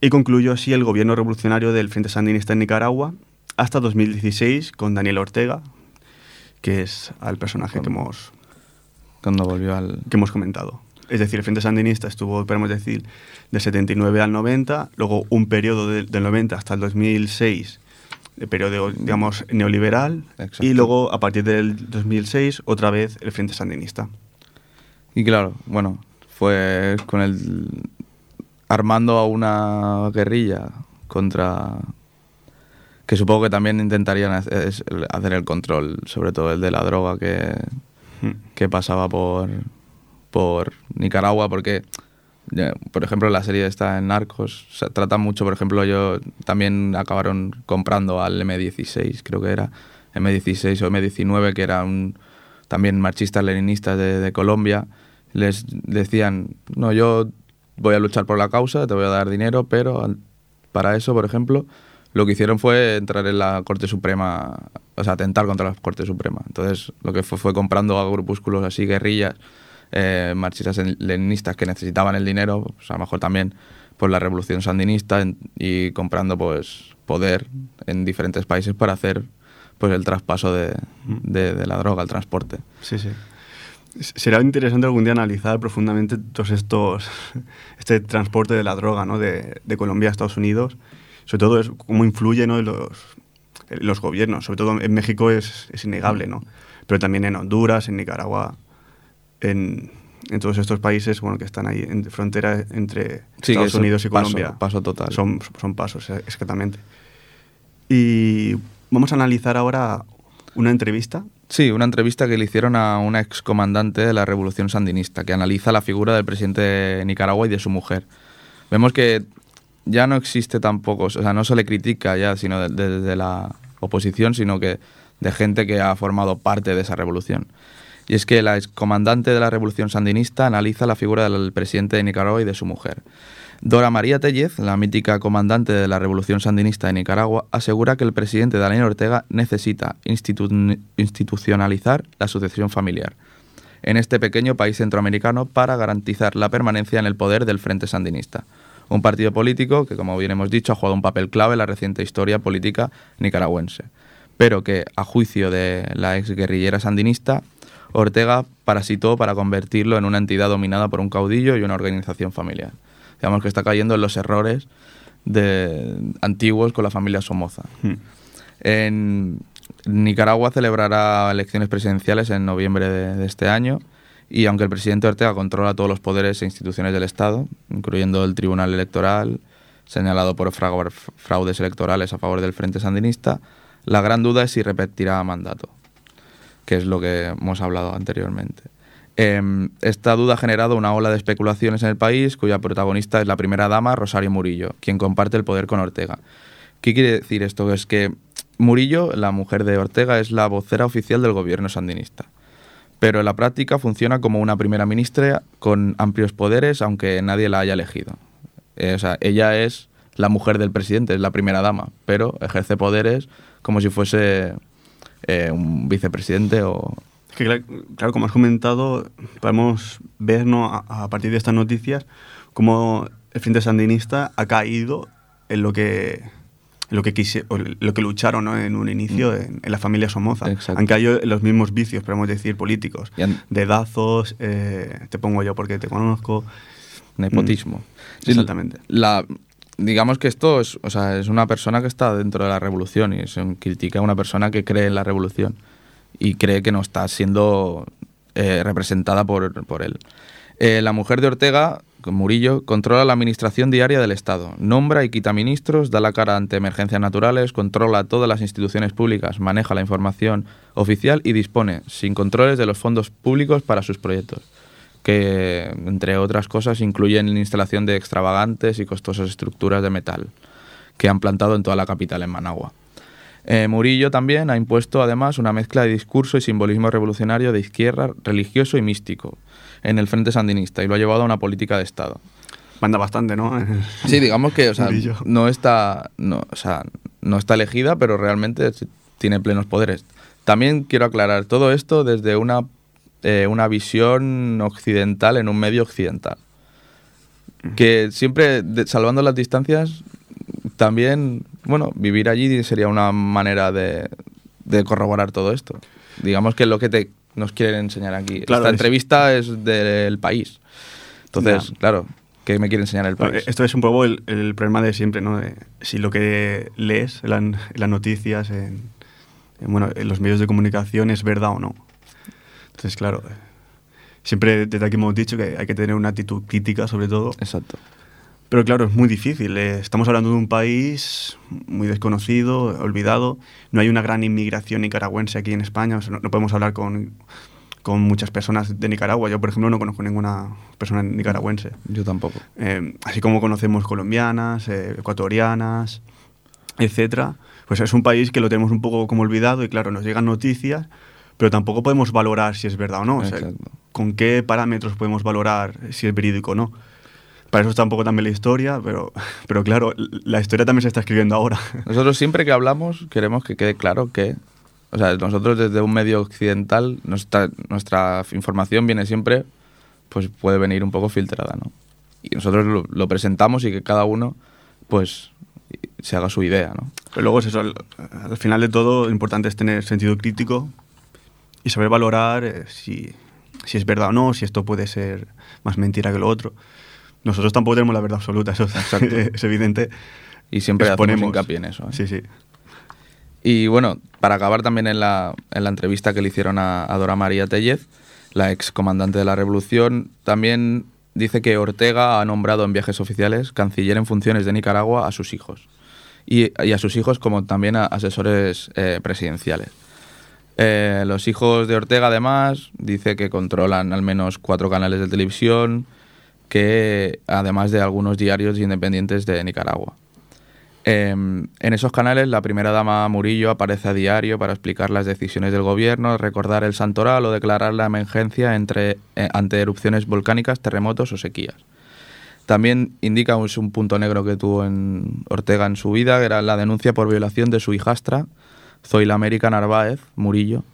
Speaker 2: y concluyó así el gobierno revolucionario del Frente Sandinista en Nicaragua hasta 2016 con Daniel Ortega, que es al personaje que hemos,
Speaker 1: Cuando volvió al.
Speaker 2: que hemos comentado. Es decir, el Frente Sandinista estuvo, podemos decir, del 79 al 90, luego un periodo de- del 90 hasta el 2006, de periodo, digamos, neoliberal,
Speaker 1: Exacto.
Speaker 2: y luego, a partir del 2006, otra vez el Frente Sandinista.
Speaker 1: Y claro, bueno, fue con el. armando a una guerrilla contra. que supongo que también intentarían hacer, el- control, sobre todo el de la droga que,
Speaker 2: Mm.
Speaker 1: que pasaba por, por Nicaragua, porque, por ejemplo, la serie está en Narcos, se trata mucho, por ejemplo, yo también acabaron comprando al M16, creo que era, M16 o M19, que era un, también marchistas leninistas de, de Colombia, les decían, no, yo voy a luchar por la causa, te voy a dar dinero, pero para eso, por ejemplo, lo que hicieron fue entrar en la Corte Suprema, o sea, atentar contra la Corte Suprema. Entonces, lo que fue fue comprando a grupúsculos así, guerrillas, eh, marxistas en- leninistas que necesitaban el dinero, pues a lo mejor también por la revolución sandinista en- y comprando pues poder en diferentes países para hacer pues el traspaso de, de- de la droga, el transporte.
Speaker 2: Sí, sí. Será interesante algún día analizar profundamente todos estos, este transporte de la droga, ¿no? De, de Colombia a Estados Unidos. Sobre todo es cómo influye, ¿no? en los, los gobiernos. Sobre todo en México es, es innegable, ¿no? Pero también en Honduras, en Nicaragua, en, en todos estos países, bueno, que están ahí en frontera entre
Speaker 1: Sí,
Speaker 2: Estados Unidos y
Speaker 1: paso-
Speaker 2: Colombia.
Speaker 1: paso total.
Speaker 2: Son, son pasos, eh, exactamente. Y vamos a analizar ahora una entrevista
Speaker 1: Sí, una entrevista que le hicieron a una excomandante de la revolución sandinista que analiza la figura del presidente de Nicaragua y de su mujer. Vemos que ya no existe tampoco, o sea, no se le critica ya, sino de- de- desde la oposición, sino que de gente que ha formado parte de esa revolución. Y es que la excomandante de la revolución sandinista analiza la figura del presidente de Nicaragua y de su mujer. Dora María Tellez, la mítica comandante de la revolución sandinista de Nicaragua, asegura que el presidente Daniel Ortega necesita institu- institucionalizar la sucesión familiar en este pequeño país centroamericano para garantizar la permanencia en el poder del Frente Sandinista. un partido político que, como bien hemos dicho, ha jugado un papel clave en la reciente historia política nicaragüense, pero que, a juicio de la ex guerrillera sandinista, Ortega parasitó para convertirlo en una entidad dominada por un caudillo y una organización familiar. Digamos que está cayendo en los errores de, antiguos con la familia Somoza.
Speaker 2: Hmm.
Speaker 1: En Nicaragua celebrará elecciones presidenciales en noviembre de, de este año y aunque el presidente Ortega controla todos los poderes e instituciones del Estado, incluyendo el Tribunal Electoral, señalado por fraudes electorales a favor del Frente Sandinista, la gran duda es si repetirá mandato, que es lo que hemos hablado anteriormente. Em, esta duda ha generado una ola de especulaciones en el país, cuya protagonista es la primera dama, Rosario Murillo, quien comparte el poder con Ortega. ¿Qué quiere decir esto? Es que Murillo, la mujer de Ortega, es la vocera oficial del gobierno sandinista. Pero en la práctica funciona como una primera ministra con amplios poderes, aunque nadie la haya elegido. Eh, o sea, ella es la mujer del presidente, es la primera dama, pero ejerce poderes como si fuese eh, un vicepresidente o...
Speaker 2: Es que, claro, claro, como has comentado, podemos ver ¿no? a, a partir de estas noticias cómo el Frente Sandinista ha caído en lo que, en lo que, quise, lo que lucharon ¿no? en un inicio en, en la familia Somoza.
Speaker 1: Exacto.
Speaker 2: Han caído en los mismos vicios, podemos decir, políticos.
Speaker 1: Han-
Speaker 2: Dedazos, eh, te pongo yo porque te conozco.
Speaker 1: nepotismo. Sí,
Speaker 2: Exactamente.
Speaker 1: La, digamos que esto es, o sea, es una persona que está dentro de la revolución y se critica a una persona que cree en la revolución y cree que no está siendo eh, representada por, por él. Eh, la mujer de Ortega, Murillo, controla la administración diaria del Estado, nombra y quita ministros, da la cara ante emergencias naturales, controla todas las instituciones públicas, maneja la información oficial y dispone, sin controles, de los fondos públicos para sus proyectos que, entre otras cosas, incluyen la instalación de extravagantes y costosas estructuras de metal que han plantado en toda la capital, en Managua. Eh, Murillo también ha impuesto, además, una mezcla de discurso y simbolismo revolucionario de izquierda, religioso y místico en el Frente Sandinista y lo ha llevado a una política de Estado.
Speaker 2: Manda bastante, ¿no?
Speaker 1: Sí, digamos que o sea,
Speaker 2: Murillo.
Speaker 1: no, está, no, o sea, no está elegida, pero realmente tiene plenos poderes. También quiero aclarar todo esto desde una, eh, una visión occidental en un medio occidental. Que siempre, de- salvando las distancias, también, bueno, vivir allí sería una manera de, de corroborar todo esto. Digamos que es lo que te, nos quieren enseñar aquí.
Speaker 2: Claro,
Speaker 1: Esta
Speaker 2: es-
Speaker 1: entrevista es del país. Entonces, claro, ¿qué me quiere enseñar el país?
Speaker 2: Esto es un poco el, el problema de siempre, ¿no? De si lo que lees en, la- en las noticias, en, en, bueno, en los medios de comunicación es verdad o no. Entonces, claro, siempre desde aquí hemos dicho que hay que tener una actitud crítica sobre todo.
Speaker 1: Exacto.
Speaker 2: Pero claro, es muy difícil. eh, Estamos hablando de un país muy desconocido, olvidado. No hay una gran inmigración nicaragüense aquí en España. o sea, no, no podemos hablar con, con muchas personas de Nicaragua. Yo, por ejemplo, no conozco ninguna persona nicaragüense.
Speaker 1: Yo tampoco.
Speaker 2: Eh, así como conocemos colombianas, eh, ecuatorianas, etcétera, pues es un país que lo tenemos un poco como olvidado y claro, nos llegan noticias, pero tampoco podemos valorar si es verdad o no. O sea. ¿Con qué parámetros podemos valorar si es verídico o no? Para eso está un poco también la historia, pero, pero claro, la historia también se está escribiendo ahora.
Speaker 1: Nosotros siempre que hablamos queremos que quede claro que, o sea, nosotros desde un medio occidental, nuestra, nuestra información viene siempre, pues puede venir un poco filtrada, ¿no? Y nosotros lo, lo presentamos y que cada uno, pues, se haga su idea, ¿no?
Speaker 2: Pero luego es eso, al, al final de todo, lo importante es tener sentido crítico y saber valorar eh, si, si es verdad o no, si esto puede ser más mentira que lo otro. Nosotros tampoco tenemos la verdad absoluta, eso es, evidente.
Speaker 1: Y siempre hacemos
Speaker 2: Exponemos.
Speaker 1: hincapié en eso. ¿eh?
Speaker 2: Sí, sí.
Speaker 1: Y bueno, para acabar también en la, en la entrevista que le hicieron a, a Dora María Tellez, la ex comandante de la Revolución, también dice que Ortega ha nombrado en viajes oficiales canciller en funciones de Nicaragua a sus hijos. Y, y a sus hijos como también a asesores eh, presidenciales. Eh, los hijos de Ortega, además, dice que controlan al menos cuatro canales de televisión, que además de algunos diarios independientes de Nicaragua. Eh, en esos canales, la primera dama Murillo aparece a diario para explicar las decisiones del gobierno, recordar el santoral o declarar la emergencia entre, eh, ante erupciones volcánicas, terremotos o sequías. También indica un, un punto negro que tuvo en Ortega en su vida, que era la denuncia por violación de su hijastra, Zoila América Narváez Murillo,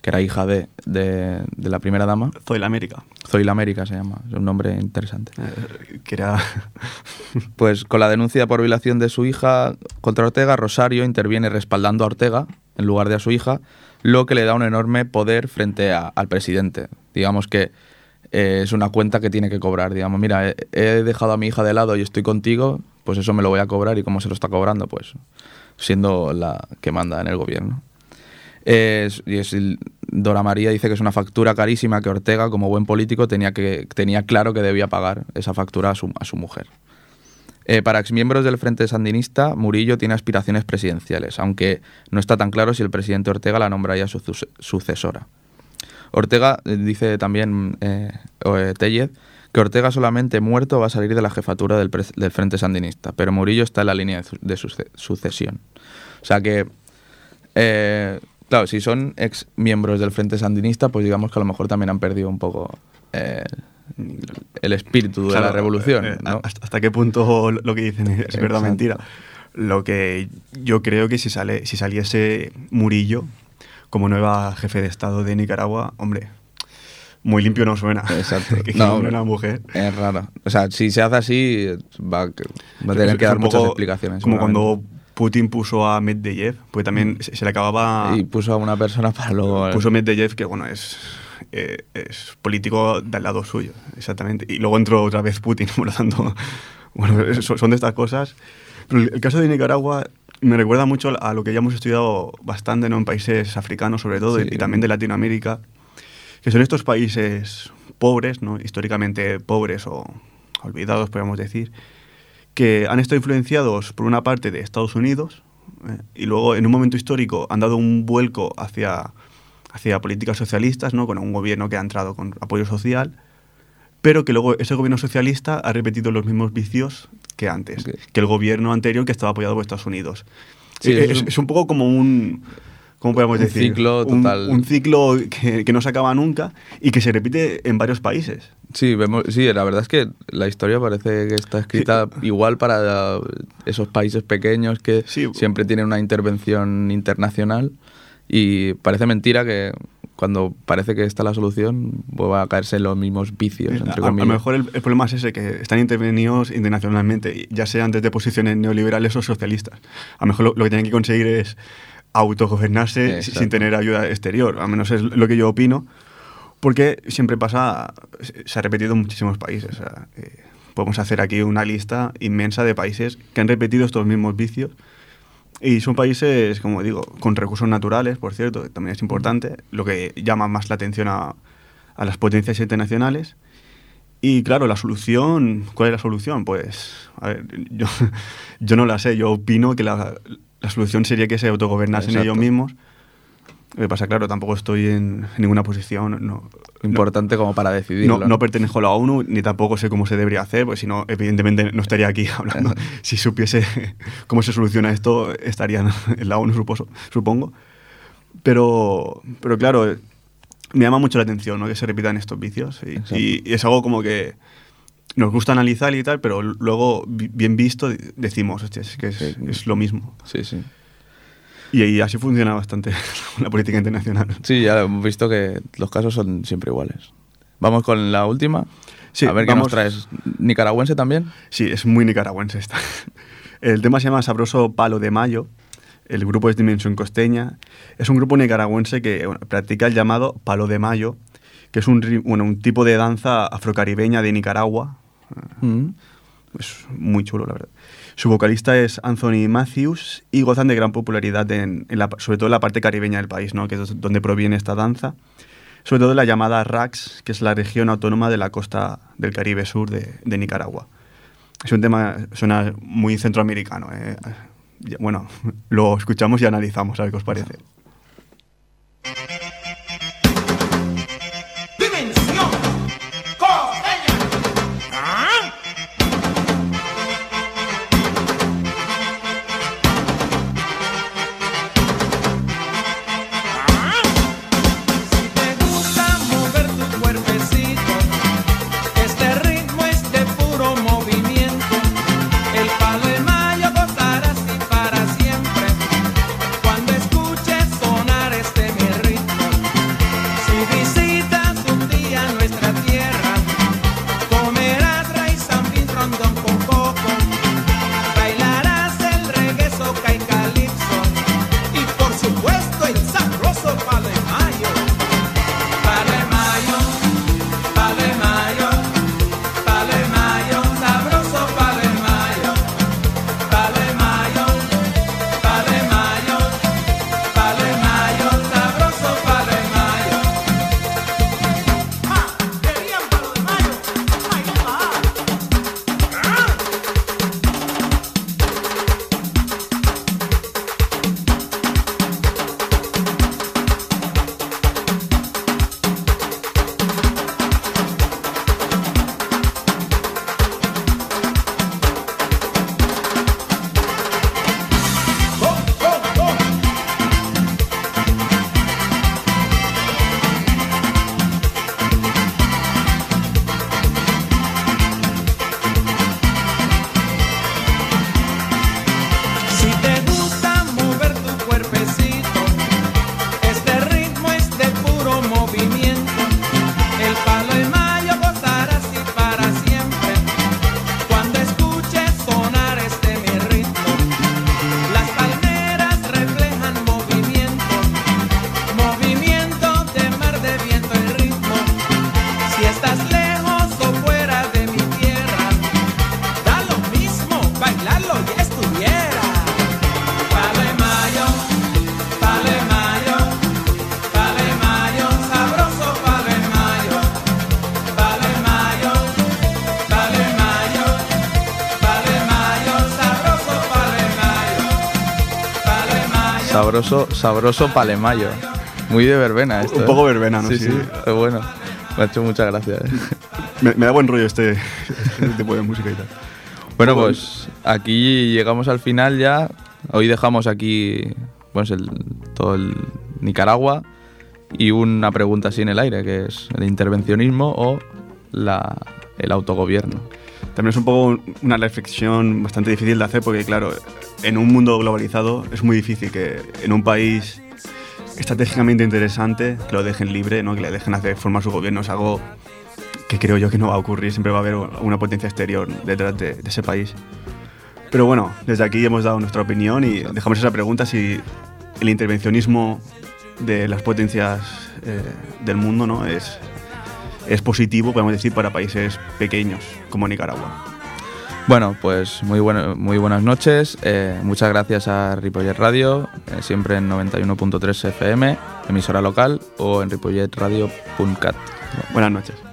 Speaker 1: que era hija de, de, de la primera dama.
Speaker 2: Zoila América.
Speaker 1: Zoila América se llama, es un nombre interesante.
Speaker 2: eh, que era.
Speaker 1: Pues con la denuncia por violación de su hija contra Ortega, Rosario interviene respaldando a Ortega en lugar de a su hija, lo que le da un enorme poder frente a- al presidente. Digamos que eh, es una cuenta que tiene que cobrar. Digamos, mira, he, he dejado a mi hija de lado y estoy contigo, pues eso me lo voy a cobrar y cómo se lo está cobrando, pues siendo la que manda en el gobierno. Y es Dora María dice que es una factura carísima que Ortega, como buen político, tenía, que, tenía claro que debía pagar esa factura a su, a su mujer. Eh, para exmiembros del Frente Sandinista, Murillo tiene aspiraciones presidenciales, aunque no está tan claro si el presidente Ortega la nombraría su sus- sucesora. Ortega eh, dice también eh, eh, Tellez que Ortega solamente muerto va a salir de la jefatura del, Frente Sandinista, pero Murillo está en la línea de, su- de suce- sucesión. O sea que, eh, claro, si son ex miembros del Frente Sandinista, pues digamos que a lo mejor también han perdido un poco eh, el espíritu de la revolución.
Speaker 2: eh,
Speaker 1: ¿no?
Speaker 2: hasta, qué punto lo que dicen es verdad
Speaker 1: Exacto.
Speaker 2: mentira. Lo que yo creo que si, sale, si saliese Murillo como nueva jefe de Estado de Nicaragua, hombre, muy limpio no suena.
Speaker 1: Exacto.
Speaker 2: que
Speaker 1: No,
Speaker 2: una mujer.
Speaker 1: Es raro. O sea, si se hace así, va, a- va a tener que dar
Speaker 2: un
Speaker 1: muchas explicaciones.
Speaker 2: Como cuando Putin puso a Medvedev, pues también se, se le acababa.
Speaker 1: Y puso a una persona para luego...
Speaker 2: puso Medvedev, que bueno, es, eh, es político del lado suyo, exactamente. Y luego entró otra vez Putin, por lo tanto, bueno, son de estas cosas. Pero el caso de Nicaragua me recuerda mucho a lo que ya hemos estudiado bastante ¿no? en países africanos, sobre todo,
Speaker 1: Sí.
Speaker 2: y también de Latinoamérica, que son estos países pobres, ¿no? históricamente pobres o olvidados, podríamos decir, que han estado influenciados por una parte de Estados Unidos eh, y luego en un momento histórico han dado un vuelco hacia, hacia políticas socialistas, ¿no? con un gobierno que ha entrado con apoyo social, pero que luego ese gobierno socialista ha repetido los mismos vicios que antes, que el gobierno anterior que estaba apoyado por Estados Unidos.
Speaker 1: Sí, es
Speaker 2: es,
Speaker 1: un-
Speaker 2: es un poco como un... ¿Cómo podemos
Speaker 1: Un
Speaker 2: decir?
Speaker 1: ciclo
Speaker 2: Un-
Speaker 1: total.
Speaker 2: Un, ciclo que, que no se acaba nunca y que se repite en varios países.
Speaker 1: Sí, vemos, sí, la verdad es que la historia parece que está escrita igual para esos países pequeños que
Speaker 2: Sí.
Speaker 1: siempre tienen una intervención internacional y parece mentira que cuando parece que está la solución vuelva a caerse en los mismos vicios,
Speaker 2: A,
Speaker 1: entre
Speaker 2: a lo
Speaker 1: comillas.
Speaker 2: mejor el, el problema es ese, que están intervenidos internacionalmente, ya sean desde posiciones neoliberales o socialistas. A lo mejor lo, lo que tienen que conseguir es autogobernarse
Speaker 1: Exacto.
Speaker 2: sin tener ayuda exterior, al menos es lo que yo opino, porque siempre pasa, se- se ha repetido en muchísimos países. o sea, eh, podemos hacer aquí una lista inmensa de países que han repetido estos mismos vicios. Y son países, como digo, con recursos naturales, por cierto, que también es importante, lo que llama más la atención a, a las potencias internacionales. Y claro, la solución, ¿cuál es la solución? Pues, a ver, yo, yo no la sé, yo opino que la, la solución sería que se autogobernasen
Speaker 1: Exacto.
Speaker 2: ellos mismos. Lo que pasa, claro, tampoco estoy en ninguna posición, no,
Speaker 1: Importante como para decidirlo.
Speaker 2: no, no pertenezco a la ONU, ni tampoco sé cómo se debería hacer, porque si no, evidentemente no estaría aquí hablando. si supiese cómo se soluciona esto, estaría en la ONU, suposo- supongo. Pero, pero claro, me llama mucho la atención ¿no? que se repitan estos vicios. Y,
Speaker 1: Exacto.
Speaker 2: y- y es algo como que nos gusta analizar y tal, pero luego, bi- bien visto, decimos, hostia, es que es,
Speaker 1: Sí.
Speaker 2: es lo mismo.
Speaker 1: Sí, sí.
Speaker 2: Y, y así funciona bastante la política internacional.
Speaker 1: Sí, ya hemos visto que los casos son siempre iguales. Vamos con la última.
Speaker 2: Sí,
Speaker 1: a ver qué
Speaker 2: vamos-
Speaker 1: nos traes. ¿Nicaragüense también?
Speaker 2: Sí, es muy nicaragüense esta. El tema se llama Sabroso Palo de Mayo. El grupo es Dimensión Costeña. Es un grupo nicaragüense que bueno, practica el llamado Palo de Mayo, que es un, bueno, un tipo de danza afrocaribeña de Nicaragua.
Speaker 1: Mm.
Speaker 2: Es muy chulo, la verdad. Su vocalista es Anthony Matthews y gozan de gran popularidad, en, en la- sobre todo en la parte caribeña del país, ¿no? que es donde proviene esta danza. Sobre todo en la llamada RAX, que es la región autónoma de la costa del Caribe Sur de, de Nicaragua. Es un tema, suena muy centroamericano. ¿eh? Bueno, lo escuchamos y analizamos, a ver qué os parece.
Speaker 1: Sabroso, sabroso palemayo. Muy de verbena esto.
Speaker 4: Un
Speaker 1: ¿eh?
Speaker 4: poco verbena, ¿no?
Speaker 1: Sí,
Speaker 4: Sí.
Speaker 1: sí, bueno. Me ha hecho muchas gracias. ¿eh?
Speaker 4: Me, me da buen rollo este, este tipo de música y tal.
Speaker 1: Bueno, pues aquí llegamos al final ya. Hoy dejamos aquí pues el, todo el Nicaragua y una pregunta así en el aire, que es el intervencionismo o la, el autogobierno.
Speaker 4: También es un poco una reflexión bastante difícil de hacer porque, claro, en un mundo globalizado es muy difícil que en un país estratégicamente interesante que lo dejen libre, ¿no? que le dejen hacer formar su gobierno. Es algo que creo yo que no va a ocurrir. Siempre va a haber una potencia exterior detrás de, ese país. Pero bueno, desde aquí hemos dado nuestra opinión y dejamos esa pregunta si el intervencionismo de las potencias eh, del mundo ¿no? es, es positivo, podemos decir, para países pequeños como Nicaragua.
Speaker 1: Bueno, pues muy, bueno, muy buenas noches. Eh, muchas gracias a Ripollet Radio, eh, siempre en 91.3 FM, emisora local, o en ripolletradio.cat.
Speaker 4: Buenas noches.